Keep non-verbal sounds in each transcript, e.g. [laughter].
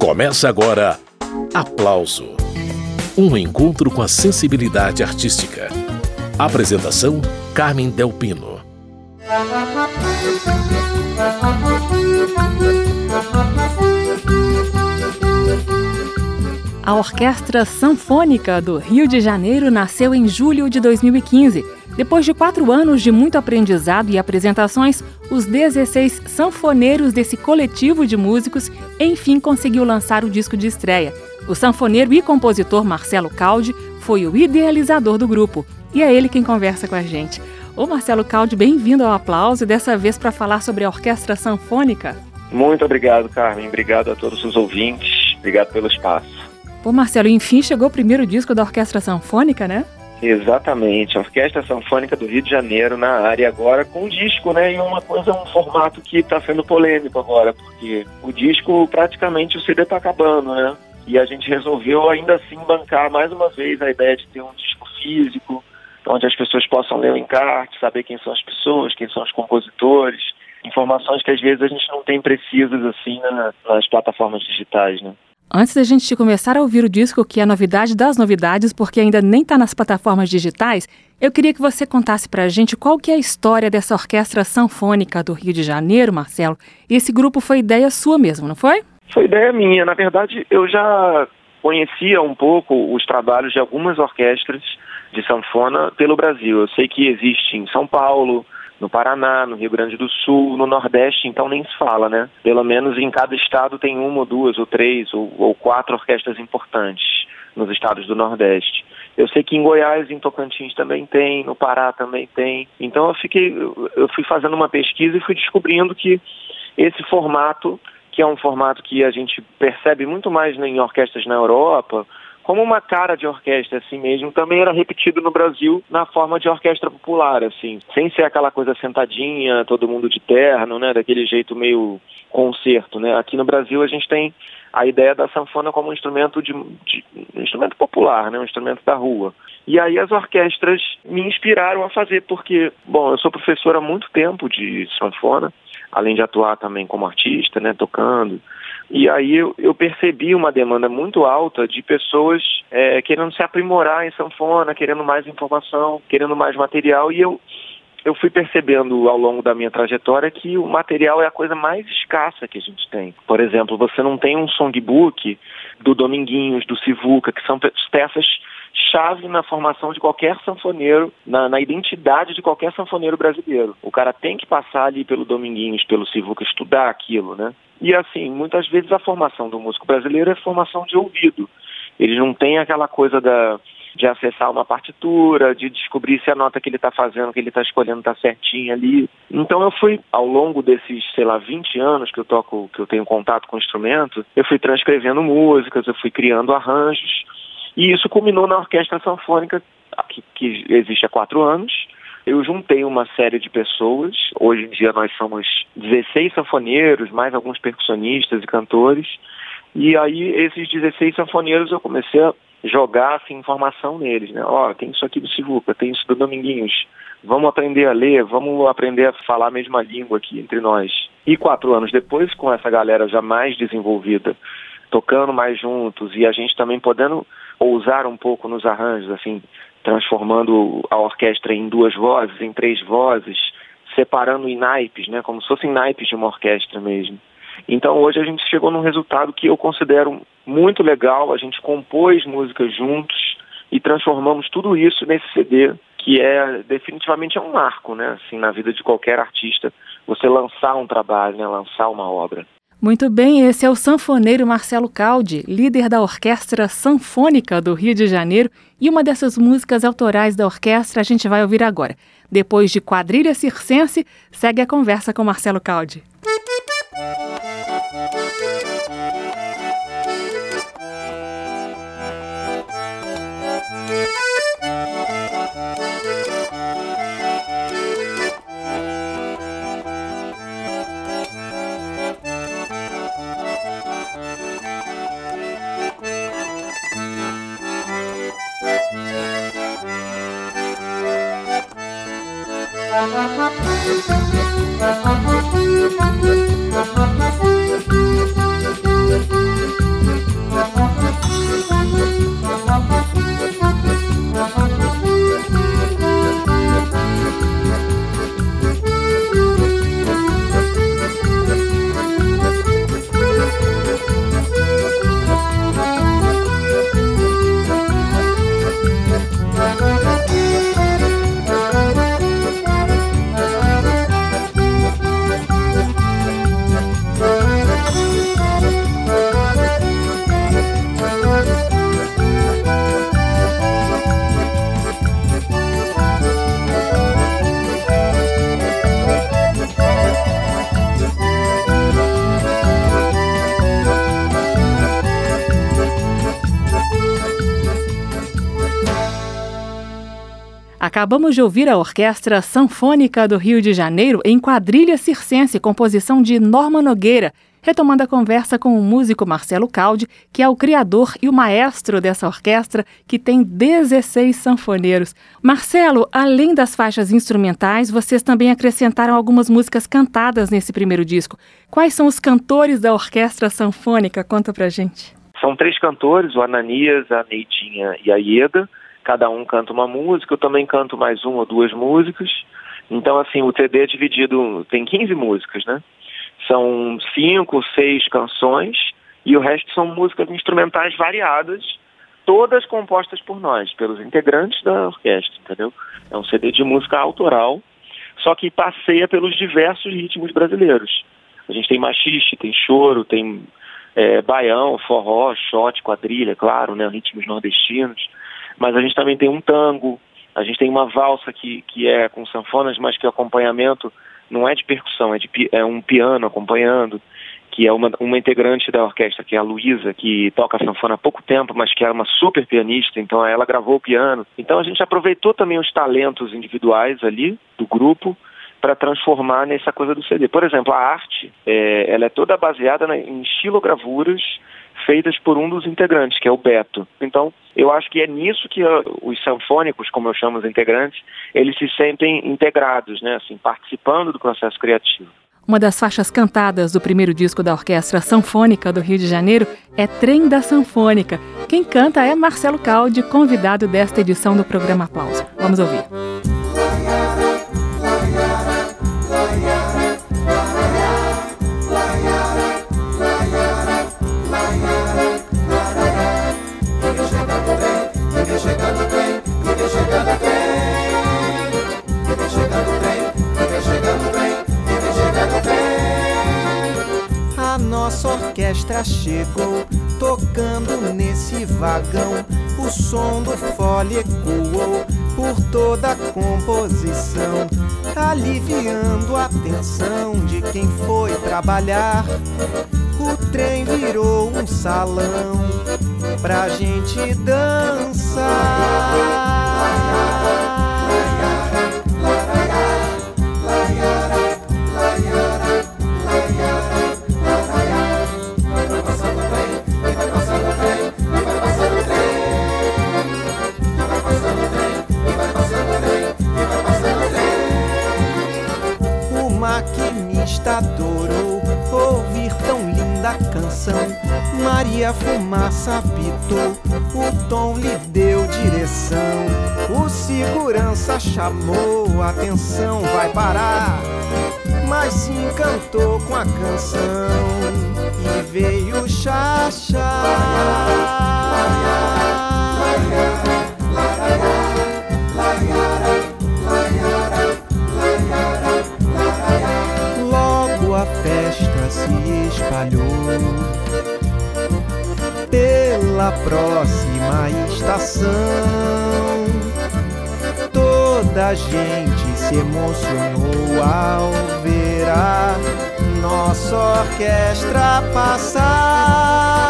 Começa agora Aplauso Um encontro com a sensibilidade artística. Apresentação: Carmen Delpino. A Orquestra Sanfônica do Rio de Janeiro nasceu em julho de 2015. Depois de quatro anos de muito aprendizado e apresentações, os 16 sanfoneiros desse coletivo de músicos enfim conseguiu lançar o disco de estreia. O sanfoneiro e compositor Marcelo Caldi foi o idealizador do grupo e é ele quem conversa com a gente. Ô Marcelo Caldi, bem-vindo ao aplauso dessa vez para falar sobre a Orquestra Sanfônica. Muito obrigado, Carmen. Obrigado a todos os ouvintes. Obrigado pelo espaço. Pô, Marcelo, enfim chegou o primeiro disco da Orquestra Sanfônica, né? Exatamente, a Orquestra Sanfônica do Rio de Janeiro na área agora com disco, né? E uma coisa, um formato que está sendo polêmico agora, porque o disco praticamente o CD está acabando, né? E a gente resolveu ainda assim bancar mais uma vez a ideia de ter um disco físico, onde as pessoas possam ler o encarte, saber quem são as pessoas, quem são os compositores, informações que às vezes a gente não tem precisas assim na, nas plataformas digitais, né? Antes da gente começar a ouvir o disco, que é a novidade das novidades, porque ainda nem está nas plataformas digitais, eu queria que você contasse para a gente qual que é a história dessa orquestra sanfônica do Rio de Janeiro, Marcelo. E esse grupo foi ideia sua mesmo, não foi? Foi ideia minha. Na verdade, eu já conhecia um pouco os trabalhos de algumas orquestras de sanfona pelo Brasil. Eu sei que existe em São Paulo, no Paraná, no Rio Grande do Sul, no Nordeste, então nem se fala, né? Pelo menos em cada estado tem uma ou duas ou três ou, ou quatro orquestras importantes nos estados do Nordeste. Eu sei que em Goiás, em Tocantins também tem, no Pará também tem. Então eu fiquei, eu fui fazendo uma pesquisa e fui descobrindo que esse formato, que é um formato que a gente percebe muito mais em orquestras na Europa, como uma cara de orquestra assim mesmo, também era repetido no Brasil na forma de orquestra popular, assim, sem ser aquela coisa sentadinha, todo mundo de terno, né, daquele jeito meio concerto, né? Aqui no Brasil a gente tem a ideia da sanfona como um instrumento de, de um instrumento popular, né, um instrumento da rua. E aí as orquestras me inspiraram a fazer, porque, bom, eu sou professor há muito tempo de sanfona, além de atuar também como artista, né, tocando. E aí eu, eu percebi uma demanda muito alta de pessoas é, querendo se aprimorar em sanfona, querendo mais informação, querendo mais material, e eu eu fui percebendo ao longo da minha trajetória que o material é a coisa mais escassa que a gente tem. Por exemplo, você não tem um songbook do Dominguinhos, do Sivuca, que são peças chave na formação de qualquer sanfoneiro, na, na, identidade de qualquer sanfoneiro brasileiro. O cara tem que passar ali pelo Dominguinhos, pelo Sivuca, estudar aquilo, né? E assim, muitas vezes a formação do músico brasileiro é formação de ouvido. Eles não têm aquela coisa da, de acessar uma partitura, de descobrir se a nota que ele está fazendo, que ele está escolhendo está certinha ali. Então eu fui, ao longo desses, sei lá, 20 anos que eu toco, que eu tenho contato com o instrumento, eu fui transcrevendo músicas, eu fui criando arranjos, e isso culminou na Orquestra Sanfônica, que, que existe há quatro anos. Eu juntei uma série de pessoas. Hoje em dia nós somos 16 sanfoneiros, mais alguns percussionistas e cantores. E aí esses 16 sanfoneiros eu comecei a jogar assim, informação neles, né? Ó, oh, tem isso aqui do Sivuca, tem isso do Dominguinhos. Vamos aprender a ler, vamos aprender a falar a mesma língua aqui entre nós. E quatro anos depois, com essa galera já mais desenvolvida, tocando mais juntos e a gente também podendo ousar um pouco nos arranjos, assim, transformando a orquestra em duas vozes, em três vozes, separando em naipes, né, como se fossem naipes de uma orquestra mesmo. Então hoje a gente chegou num resultado que eu considero muito legal, a gente compôs músicas juntos e transformamos tudo isso nesse CD, que é definitivamente é um marco, né, assim, na vida de qualquer artista, você lançar um trabalho, né, lançar uma obra. Muito bem, esse é o sanfoneiro Marcelo Caldi, líder da Orquestra Sanfônica do Rio de Janeiro, e uma dessas músicas autorais da orquestra a gente vai ouvir agora. Depois de Quadrilha Circense, segue a conversa com Marcelo Caldi. Thank you. Acabamos de ouvir a Orquestra Sanfônica do Rio de Janeiro em quadrilha circense, composição de Norma Nogueira, retomando a conversa com o músico Marcelo Caldi, que é o criador e o maestro dessa orquestra, que tem 16 sanfoneiros. Marcelo, além das faixas instrumentais, vocês também acrescentaram algumas músicas cantadas nesse primeiro disco. Quais são os cantores da orquestra sanfônica? Conta pra gente. São três cantores, o Ananias, a Neidinha e a Ieda cada um canta uma música, eu também canto mais uma ou duas músicas. Então, assim, o CD é dividido, tem 15 músicas, né? São cinco, seis canções e o resto são músicas instrumentais variadas, todas compostas por nós, pelos integrantes da orquestra, entendeu? É um CD de música autoral, só que passeia pelos diversos ritmos brasileiros. A gente tem machiste, tem choro, tem é, baião, forró, shot, quadrilha, claro, né? Ritmos nordestinos mas a gente também tem um tango, a gente tem uma valsa que, que é com sanfonas, mas que o acompanhamento não é de percussão, é, de, é um piano acompanhando, que é uma, uma integrante da orquestra, que é a Luísa, que toca sanfona há pouco tempo, mas que é uma super pianista, então ela gravou o piano. Então a gente aproveitou também os talentos individuais ali do grupo para transformar nessa coisa do CD. Por exemplo, a arte, é, ela é toda baseada na, em estilogravuras feitas por um dos integrantes, que é o Beto. Então, eu acho que é nisso que uh, os sanfônicos, como eu chamo os integrantes, eles se sentem integrados, né, assim, participando do processo criativo. Uma das faixas cantadas do primeiro disco da Orquestra Sanfônica do Rio de Janeiro é Trem da Sanfônica. Quem canta é Marcelo Caldi, convidado desta edição do programa Aplauso. Vamos ouvir. Orquestra chegou, tocando nesse vagão. O som do fole ecoou por toda a composição, aliviando a tensão de quem foi trabalhar. O trem virou um salão pra gente dançar. Linda canção. Maria Fumaça apitou, o tom lhe deu direção. O segurança chamou, atenção, vai parar. Mas se encantou com a canção e veio chachar. Espalhou pela próxima estação. Toda a gente se emocionou ao ver a nossa orquestra passar.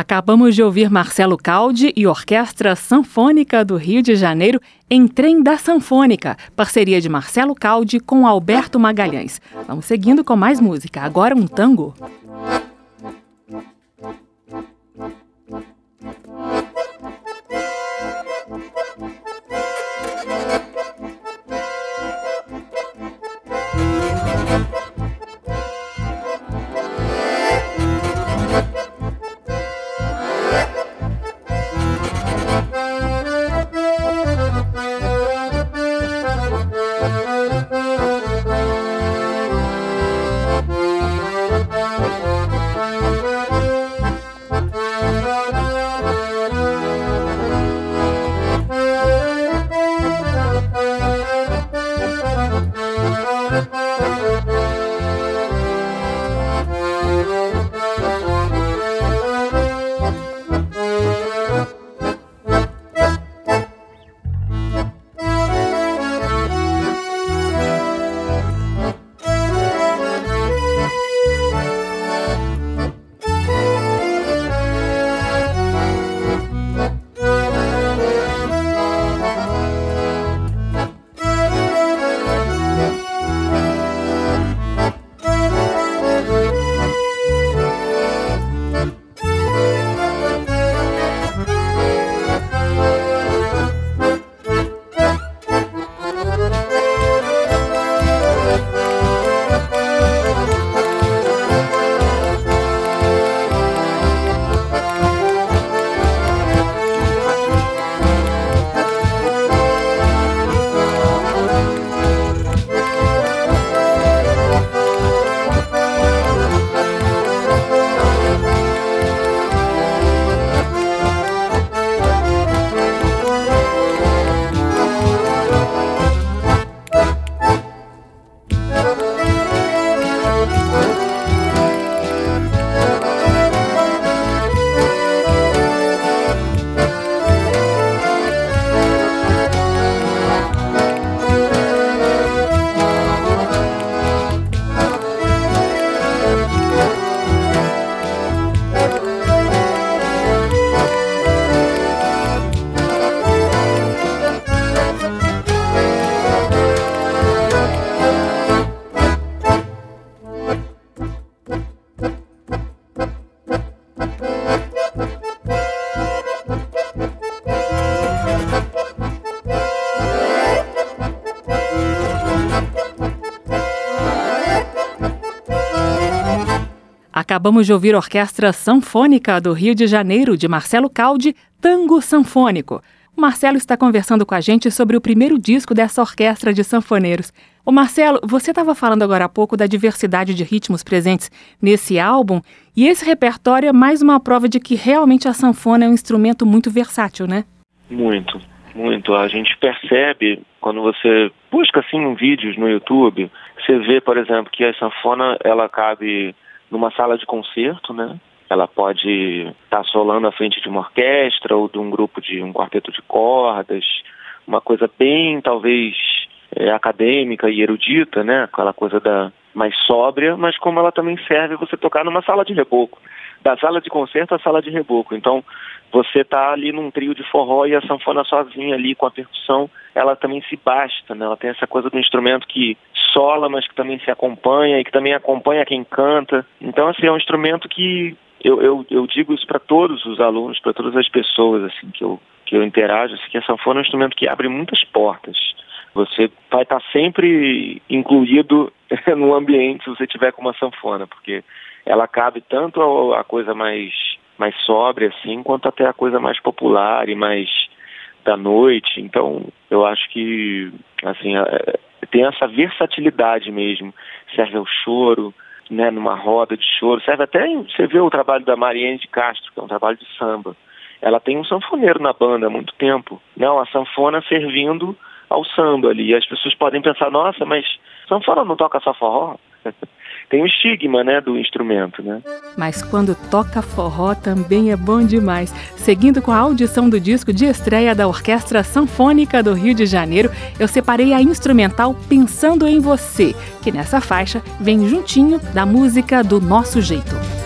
Acabamos de ouvir Marcelo Caldi e Orquestra Sanfônica do Rio de Janeiro em Trem da Sanfônica, parceria de Marcelo Caldi com Alberto Magalhães. Vamos seguindo com mais música. Agora um tango. Acabamos de ouvir a Orquestra Sanfônica do Rio de Janeiro, de Marcelo Caldi, Tango Sanfônico. O Marcelo está conversando com a gente sobre o primeiro disco dessa orquestra de sanfoneiros. O Marcelo, você estava falando agora há pouco da diversidade de ritmos presentes nesse álbum, e esse repertório é mais uma prova de que realmente a sanfona é um instrumento muito versátil, né? Muito, muito. A gente percebe quando você busca assim vídeos no YouTube, você vê, por exemplo, que a sanfona ela cabe numa sala de concerto, né? Ela pode estar tá solando à frente de uma orquestra ou de um grupo de um quarteto de cordas, uma coisa bem talvez é, acadêmica e erudita, né? Aquela coisa da mais sóbria, mas como ela também serve você tocar numa sala de reboco, da sala de concerto à sala de reboco. Então você está ali num trio de forró e a sanfona sozinha ali com a percussão, ela também se basta, né? Ela tem essa coisa do instrumento que sola, mas que também se acompanha e que também acompanha quem canta. Então, assim, é um instrumento que eu, eu, eu digo isso para todos os alunos, para todas as pessoas assim que eu, que eu interajo, assim, que a sanfona é um instrumento que abre muitas portas. Você vai estar sempre incluído [laughs] no ambiente se você tiver com uma sanfona, porque ela cabe tanto a, coisa mais mais sóbria assim, quanto até a coisa mais popular e mais da noite. Então, eu acho que assim, é, tem essa versatilidade mesmo. Serve ao choro, né, numa roda de choro. Serve até, você vê o trabalho da Mariane de Castro, que é um trabalho de samba. Ela tem um sanfoneiro na banda há muito tempo. Não, a sanfona servindo ao samba ali. E as pessoas podem pensar, nossa, mas sanfona não toca só forró? [laughs] tem o estigma, né, do instrumento, né? Mas quando toca forró também é bom demais. Seguindo com a audição do disco de estreia da Orquestra Sanfônica do Rio de Janeiro, eu separei a instrumental Pensando em Você, que nessa faixa vem juntinho da música do nosso jeito.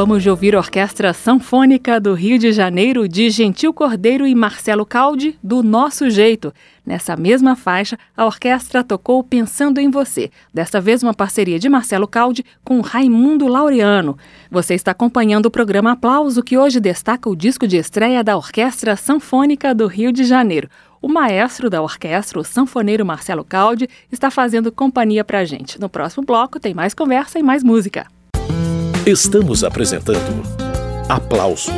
Acabamos de ouvir a Orquestra Sanfônica do Rio de Janeiro de Gentil Cordeiro e Marcelo Caldi, do Nosso Jeito. Nessa mesma faixa, a orquestra tocou Pensando em Você, desta vez uma parceria de Marcelo Caldi com Raimundo Laureano. Você está acompanhando o programa Aplauso, que hoje destaca o disco de estreia da Orquestra Sanfônica do Rio de Janeiro. O maestro da orquestra, o sanfoneiro Marcelo Caldi, está fazendo companhia pra gente. No próximo bloco tem mais conversa e mais música. Estamos apresentando Aplauso